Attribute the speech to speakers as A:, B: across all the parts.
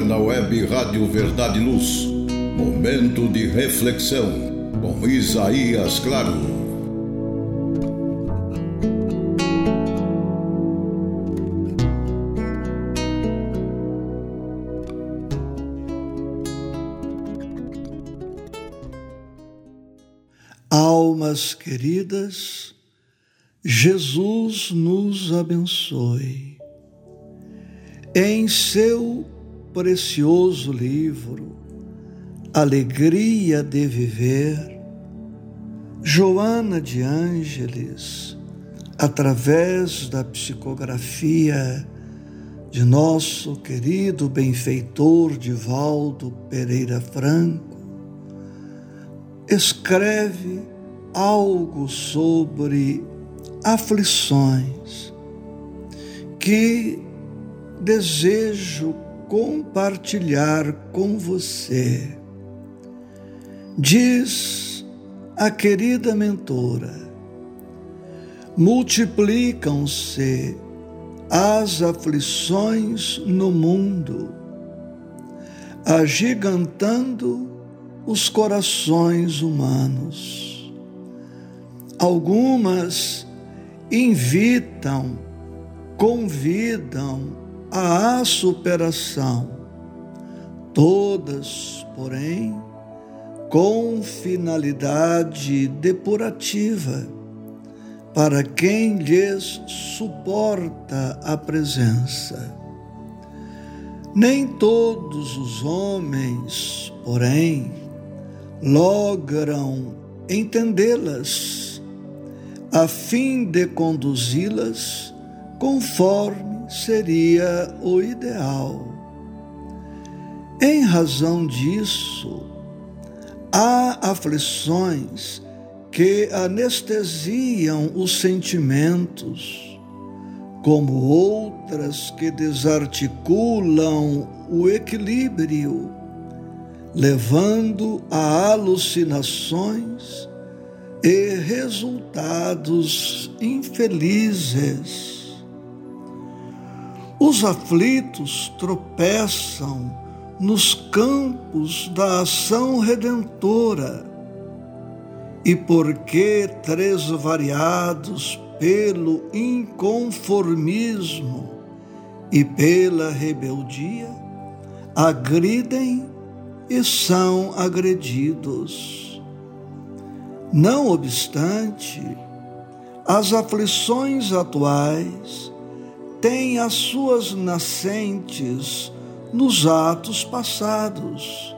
A: agora na web Rádio Verdade e Luz. Momento de reflexão com Isaías Claro.
B: Almas queridas, Jesus nos abençoe. Em seu precioso livro, Alegria de Viver, Joana de Ângeles, através da psicografia de nosso querido benfeitor Divaldo Pereira Franco, escreve algo sobre aflições que desejo compartilhar com você. Diz a querida mentora: multiplicam-se as aflições no mundo, agigantando os corações humanos. Algumas invitam, convidam à superação, todas, porém, com finalidade depurativa para quem lhes suporta a presença. Nem todos os homens, porém, logram entendê-las, a fim de conduzi-las conforme seria o ideal. Em razão disso, há aflições que anestesiam os sentimentos, como outras que desarticulam o equilíbrio levando a alucinações e resultados infelizes. Os aflitos tropeçam nos campos da ação redentora, e porque três variados pelo inconformismo e pela rebeldia, agridem e são agredidos. Não obstante, as aflições atuais têm as suas nascentes nos atos passados,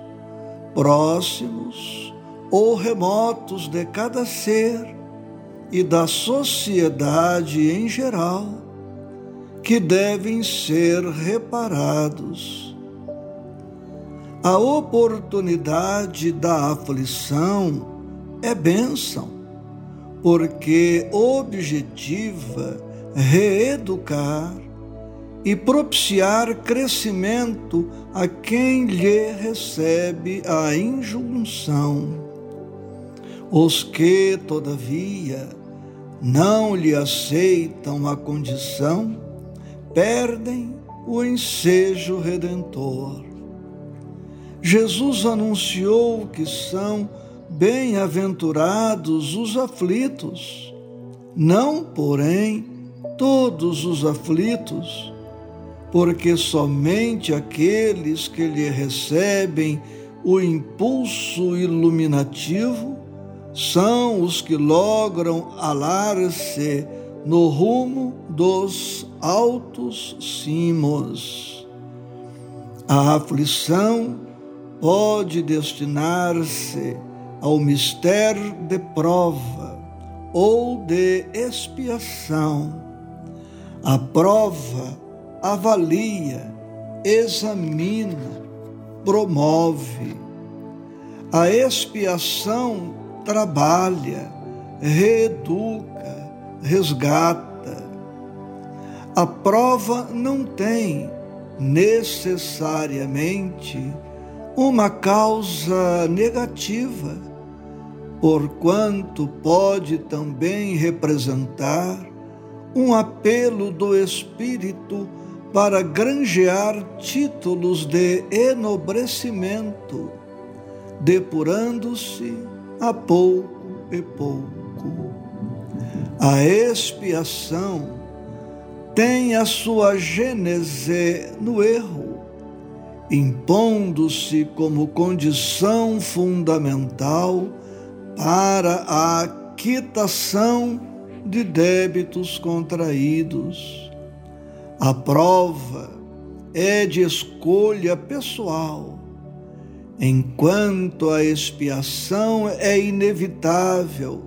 B: próximos ou remotos de cada ser e da sociedade em geral, que devem ser reparados. A oportunidade da aflição é bênção, porque objetiva reeducar e propiciar crescimento a quem lhe recebe a injunção. Os que, todavia, não lhe aceitam a condição, perdem o ensejo redentor. Jesus anunciou que são bem-aventurados os aflitos, não, porém, todos os aflitos, porque somente aqueles que lhe recebem o impulso iluminativo são os que logram alar-se no rumo dos altos cimos. A aflição pode destinar-se ao mistério de prova ou de expiação. A prova avalia, examina, promove. A expiação trabalha, reeduca, resgata. A prova não tem necessariamente uma causa negativa, porquanto pode também representar um apelo do espírito para granjear títulos de enobrecimento, depurando-se a pouco e pouco. A expiação tem a sua gênese no erro, impondo-se como condição fundamental para a quitação de débitos contraídos. A prova é de escolha pessoal, enquanto a expiação é inevitável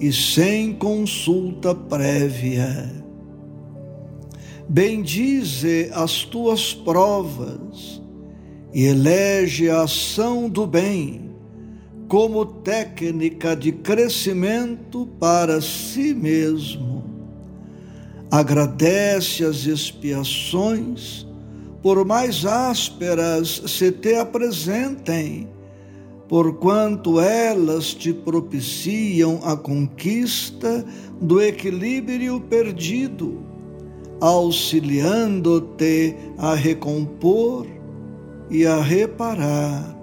B: e sem consulta prévia. Bendize as tuas provas e elege a ação do bem como técnica de crescimento para si mesmo. Agradece as expiações, por mais ásperas se te apresentem, porquanto elas te propiciam a conquista do equilíbrio perdido, auxiliando-te a recompor e a reparar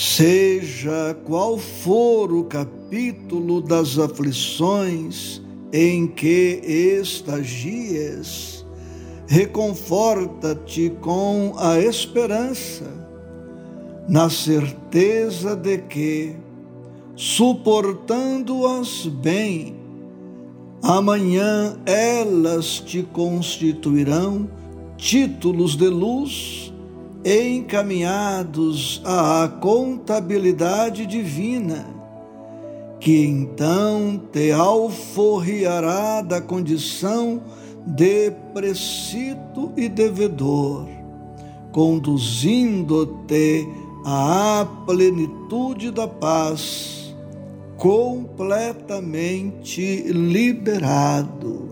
B: Seja qual for o capítulo das aflições em que estagias, reconforta-te com a esperança, na certeza de que, suportando-as bem, amanhã elas te constituirão títulos de luz encaminhados à contabilidade divina, que então te alforriará da condição de precito e devedor, conduzindo-te à plenitude da paz, completamente liberado.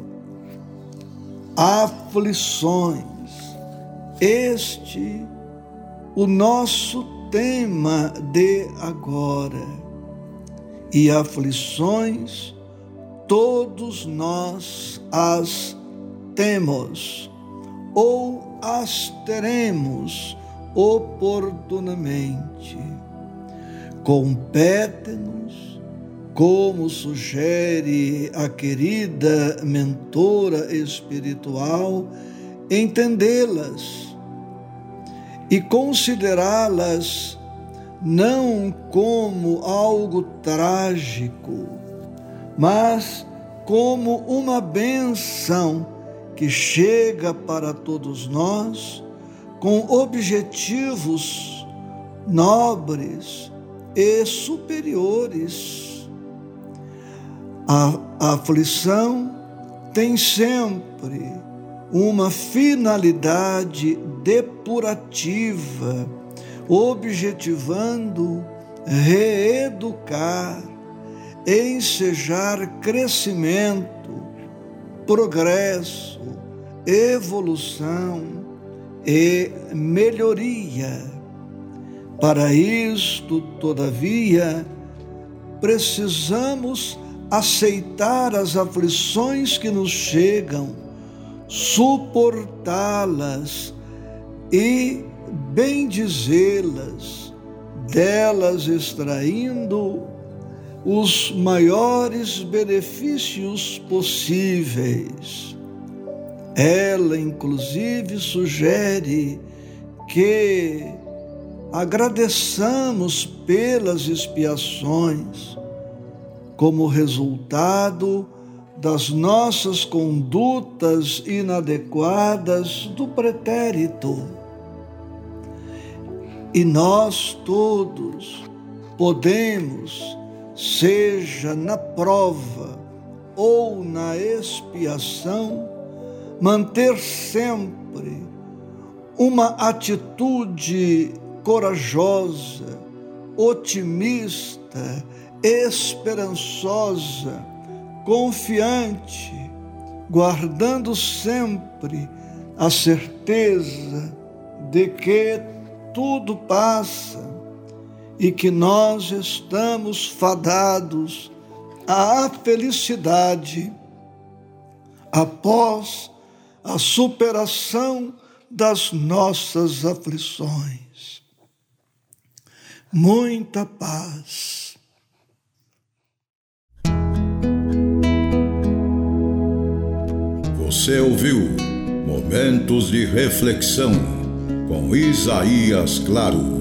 B: Aflições, este o nosso tema de agora. E aflições, todos nós as temos ou as teremos oportunamente. Compete-nos, como sugere a querida mentora espiritual, entendê-las e considerá-las não como algo trágico, mas como uma benção que chega para todos nós com objetivos nobres e superiores. A, aflição tem sempre uma finalidade depurativa, objetivando reeducar, ensejar crescimento, progresso, evolução e melhoria. Para isto, todavia, precisamos aceitar as aflições que nos chegam suportá-las e bendizê-las, delas extraindo os maiores benefícios possíveis. Ela, inclusive, sugere que agradeçamos pelas expiações, como resultado das nossas condutas inadequadas do pretérito. E nós todos podemos, seja na prova ou na expiação, manter sempre uma atitude corajosa, otimista, esperançosa confiante, guardando sempre a certeza de que tudo passa e que nós estamos fadados à felicidade após a superação das nossas aflições. Muita paz.
A: Você ouviu Momentos de Reflexão com Isaías Claro.